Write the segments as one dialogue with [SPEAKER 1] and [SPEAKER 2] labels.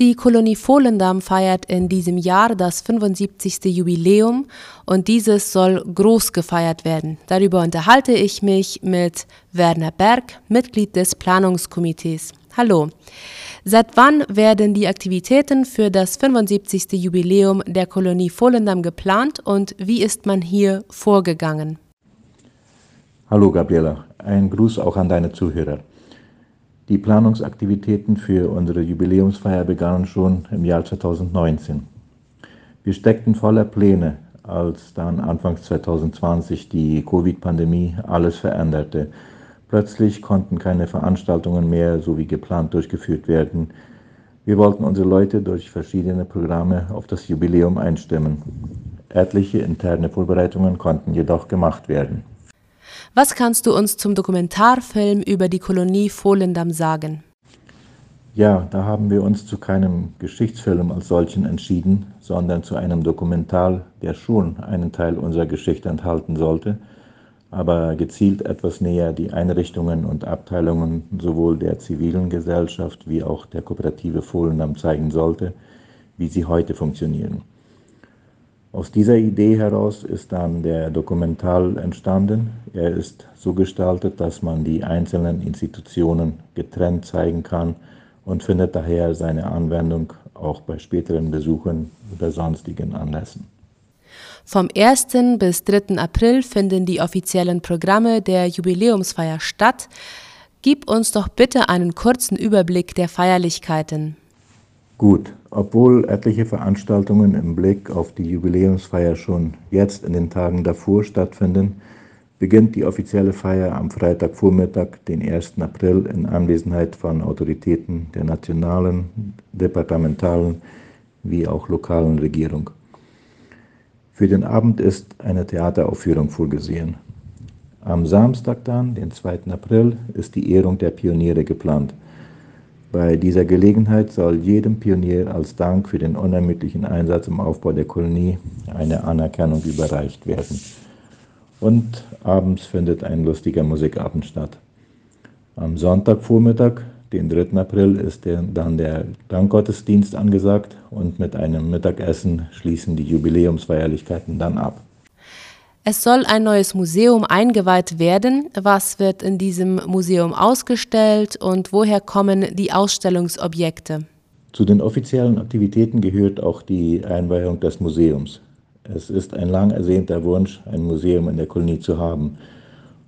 [SPEAKER 1] Die Kolonie Volendam feiert in diesem Jahr das 75. Jubiläum und dieses soll groß gefeiert werden. Darüber unterhalte ich mich mit Werner Berg, Mitglied des Planungskomitees. Hallo. Seit wann werden die Aktivitäten für das 75. Jubiläum der Kolonie Volendam geplant und wie ist man hier vorgegangen?
[SPEAKER 2] Hallo Gabriela, ein Gruß auch an deine Zuhörer. Die Planungsaktivitäten für unsere Jubiläumsfeier begannen schon im Jahr 2019. Wir steckten voller Pläne, als dann Anfangs 2020 die Covid-Pandemie alles veränderte. Plötzlich konnten keine Veranstaltungen mehr so wie geplant durchgeführt werden. Wir wollten unsere Leute durch verschiedene Programme auf das Jubiläum einstimmen. Etliche interne Vorbereitungen konnten jedoch gemacht werden.
[SPEAKER 1] Was kannst du uns zum Dokumentarfilm über die Kolonie Volendam sagen?
[SPEAKER 2] Ja, da haben wir uns zu keinem Geschichtsfilm als solchen entschieden, sondern zu einem Dokumentar, der schon einen Teil unserer Geschichte enthalten sollte, aber gezielt etwas näher die Einrichtungen und Abteilungen sowohl der zivilen Gesellschaft wie auch der Kooperative Volendam zeigen sollte, wie sie heute funktionieren. Aus dieser Idee heraus ist dann der Dokumental entstanden. Er ist so gestaltet, dass man die einzelnen Institutionen getrennt zeigen kann und findet daher seine Anwendung auch bei späteren Besuchen oder sonstigen Anlässen.
[SPEAKER 1] Vom 1. bis 3. April finden die offiziellen Programme der Jubiläumsfeier statt. Gib uns doch bitte einen kurzen Überblick der Feierlichkeiten.
[SPEAKER 2] Gut, obwohl etliche Veranstaltungen im Blick auf die Jubiläumsfeier schon jetzt in den Tagen davor stattfinden, beginnt die offizielle Feier am Freitagvormittag, den 1. April, in Anwesenheit von Autoritäten der nationalen, departementalen wie auch lokalen Regierung. Für den Abend ist eine Theateraufführung vorgesehen. Am Samstag dann, den 2. April, ist die Ehrung der Pioniere geplant – bei dieser Gelegenheit soll jedem Pionier als Dank für den unermüdlichen Einsatz im Aufbau der Kolonie eine Anerkennung überreicht werden. Und abends findet ein lustiger Musikabend statt. Am Sonntagvormittag, den 3. April, ist dann der Dankgottesdienst angesagt und mit einem Mittagessen schließen die Jubiläumsfeierlichkeiten dann ab.
[SPEAKER 1] Es soll ein neues Museum eingeweiht werden. Was wird in diesem Museum ausgestellt und woher kommen die Ausstellungsobjekte?
[SPEAKER 2] Zu den offiziellen Aktivitäten gehört auch die Einweihung des Museums. Es ist ein lang ersehnter Wunsch, ein Museum in der Kolonie zu haben.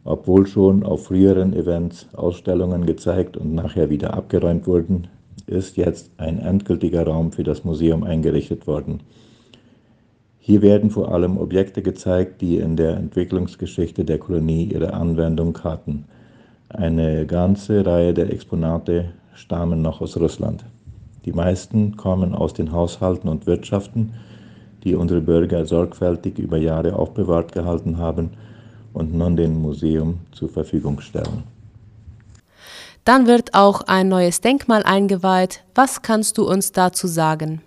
[SPEAKER 2] Obwohl schon auf früheren Events Ausstellungen gezeigt und nachher wieder abgeräumt wurden, ist jetzt ein endgültiger Raum für das Museum eingerichtet worden. Hier werden vor allem Objekte gezeigt, die in der Entwicklungsgeschichte der Kolonie ihre Anwendung hatten. Eine ganze Reihe der Exponate stammen noch aus Russland. Die meisten kommen aus den Haushalten und Wirtschaften, die unsere Bürger sorgfältig über Jahre aufbewahrt gehalten haben und nun dem Museum zur Verfügung stellen.
[SPEAKER 1] Dann wird auch ein neues Denkmal eingeweiht. Was kannst du uns dazu sagen?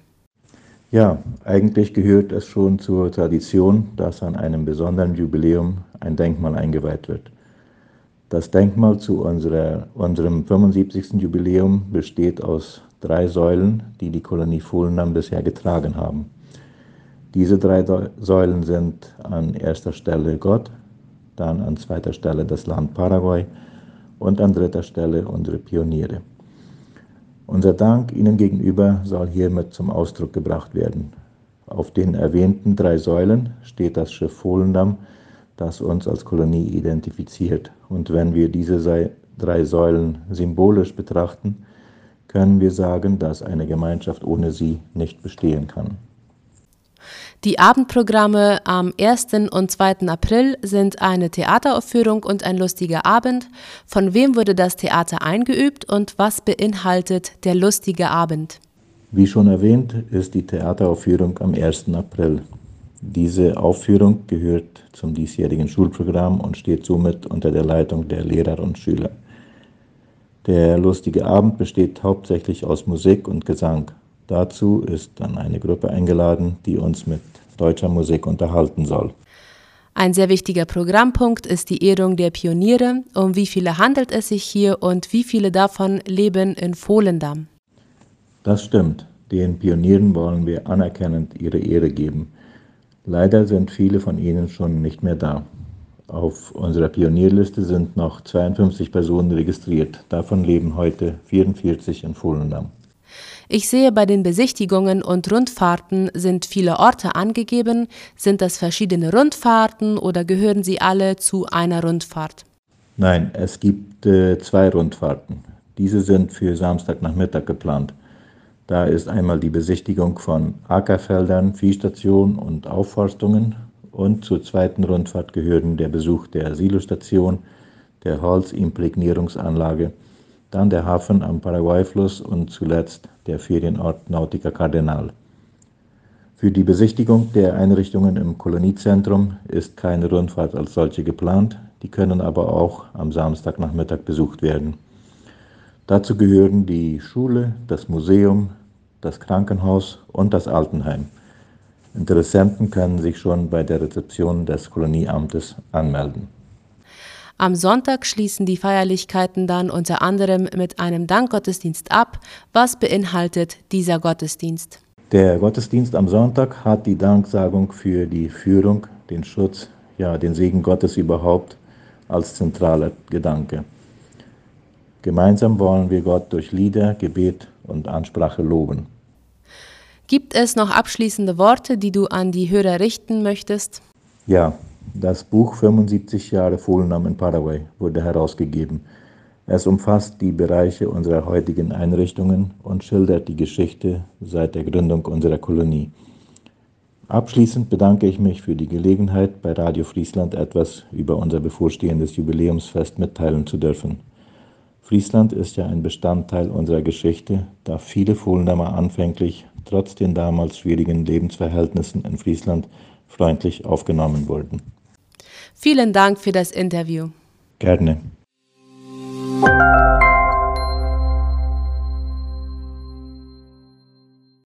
[SPEAKER 2] Ja, eigentlich gehört es schon zur Tradition, dass an einem besonderen Jubiläum ein Denkmal eingeweiht wird. Das Denkmal zu unserer, unserem 75. Jubiläum besteht aus drei Säulen, die die Kolonie Fulnam bisher getragen haben. Diese drei Säulen sind an erster Stelle Gott, dann an zweiter Stelle das Land Paraguay und an dritter Stelle unsere Pioniere. Unser Dank Ihnen gegenüber soll hiermit zum Ausdruck gebracht werden. Auf den erwähnten drei Säulen steht das Schiff Volendam, das uns als Kolonie identifiziert. Und wenn wir diese drei Säulen symbolisch betrachten, können wir sagen, dass eine Gemeinschaft ohne sie nicht bestehen kann.
[SPEAKER 1] Die Abendprogramme am 1. und 2. April sind eine Theateraufführung und ein lustiger Abend. Von wem wurde das Theater eingeübt und was beinhaltet der lustige Abend?
[SPEAKER 2] Wie schon erwähnt, ist die Theateraufführung am 1. April. Diese Aufführung gehört zum diesjährigen Schulprogramm und steht somit unter der Leitung der Lehrer und Schüler. Der lustige Abend besteht hauptsächlich aus Musik und Gesang. Dazu ist dann eine Gruppe eingeladen, die uns mit deutscher Musik unterhalten soll.
[SPEAKER 1] Ein sehr wichtiger Programmpunkt ist die Ehrung der Pioniere. Um wie viele handelt es sich hier und wie viele davon leben in Volendam?
[SPEAKER 2] Das stimmt. Den Pionieren wollen wir anerkennend ihre Ehre geben. Leider sind viele von ihnen schon nicht mehr da. Auf unserer Pionierliste sind noch 52 Personen registriert. Davon leben heute 44 in Volendam.
[SPEAKER 1] Ich sehe bei den Besichtigungen und Rundfahrten sind viele Orte angegeben. Sind das verschiedene Rundfahrten oder gehören sie alle zu einer Rundfahrt?
[SPEAKER 2] Nein, es gibt äh, zwei Rundfahrten. Diese sind für Samstagnachmittag geplant. Da ist einmal die Besichtigung von Ackerfeldern, Viehstationen und Aufforstungen und zur zweiten Rundfahrt gehören der Besuch der Silostation, der Holzimprägnierungsanlage, dann der Hafen am Paraguayfluss und zuletzt der Ferienort Nautica Cardenal. Für die Besichtigung der Einrichtungen im Koloniezentrum ist keine Rundfahrt als solche geplant, die können aber auch am Samstagnachmittag besucht werden. Dazu gehören die Schule, das Museum, das Krankenhaus und das Altenheim. Interessenten können sich schon bei der Rezeption des Kolonieamtes anmelden.
[SPEAKER 1] Am Sonntag schließen die Feierlichkeiten dann unter anderem mit einem Dankgottesdienst ab. Was beinhaltet dieser Gottesdienst?
[SPEAKER 2] Der Gottesdienst am Sonntag hat die Danksagung für die Führung, den Schutz, ja, den Segen Gottes überhaupt als zentraler Gedanke. Gemeinsam wollen wir Gott durch Lieder, Gebet und Ansprache loben.
[SPEAKER 1] Gibt es noch abschließende Worte, die du an die Hörer richten möchtest?
[SPEAKER 2] Ja, das Buch 75 Jahre Fohlennamen in Paraguay wurde herausgegeben. Es umfasst die Bereiche unserer heutigen Einrichtungen und schildert die Geschichte seit der Gründung unserer Kolonie. Abschließend bedanke ich mich für die Gelegenheit, bei Radio Friesland etwas über unser bevorstehendes Jubiläumsfest mitteilen zu dürfen. Friesland ist ja ein Bestandteil unserer Geschichte, da viele Fohlendamer anfänglich, trotz den damals schwierigen Lebensverhältnissen in Friesland, freundlich aufgenommen wurden.
[SPEAKER 1] Vielen Dank für das Interview.
[SPEAKER 2] Gerne.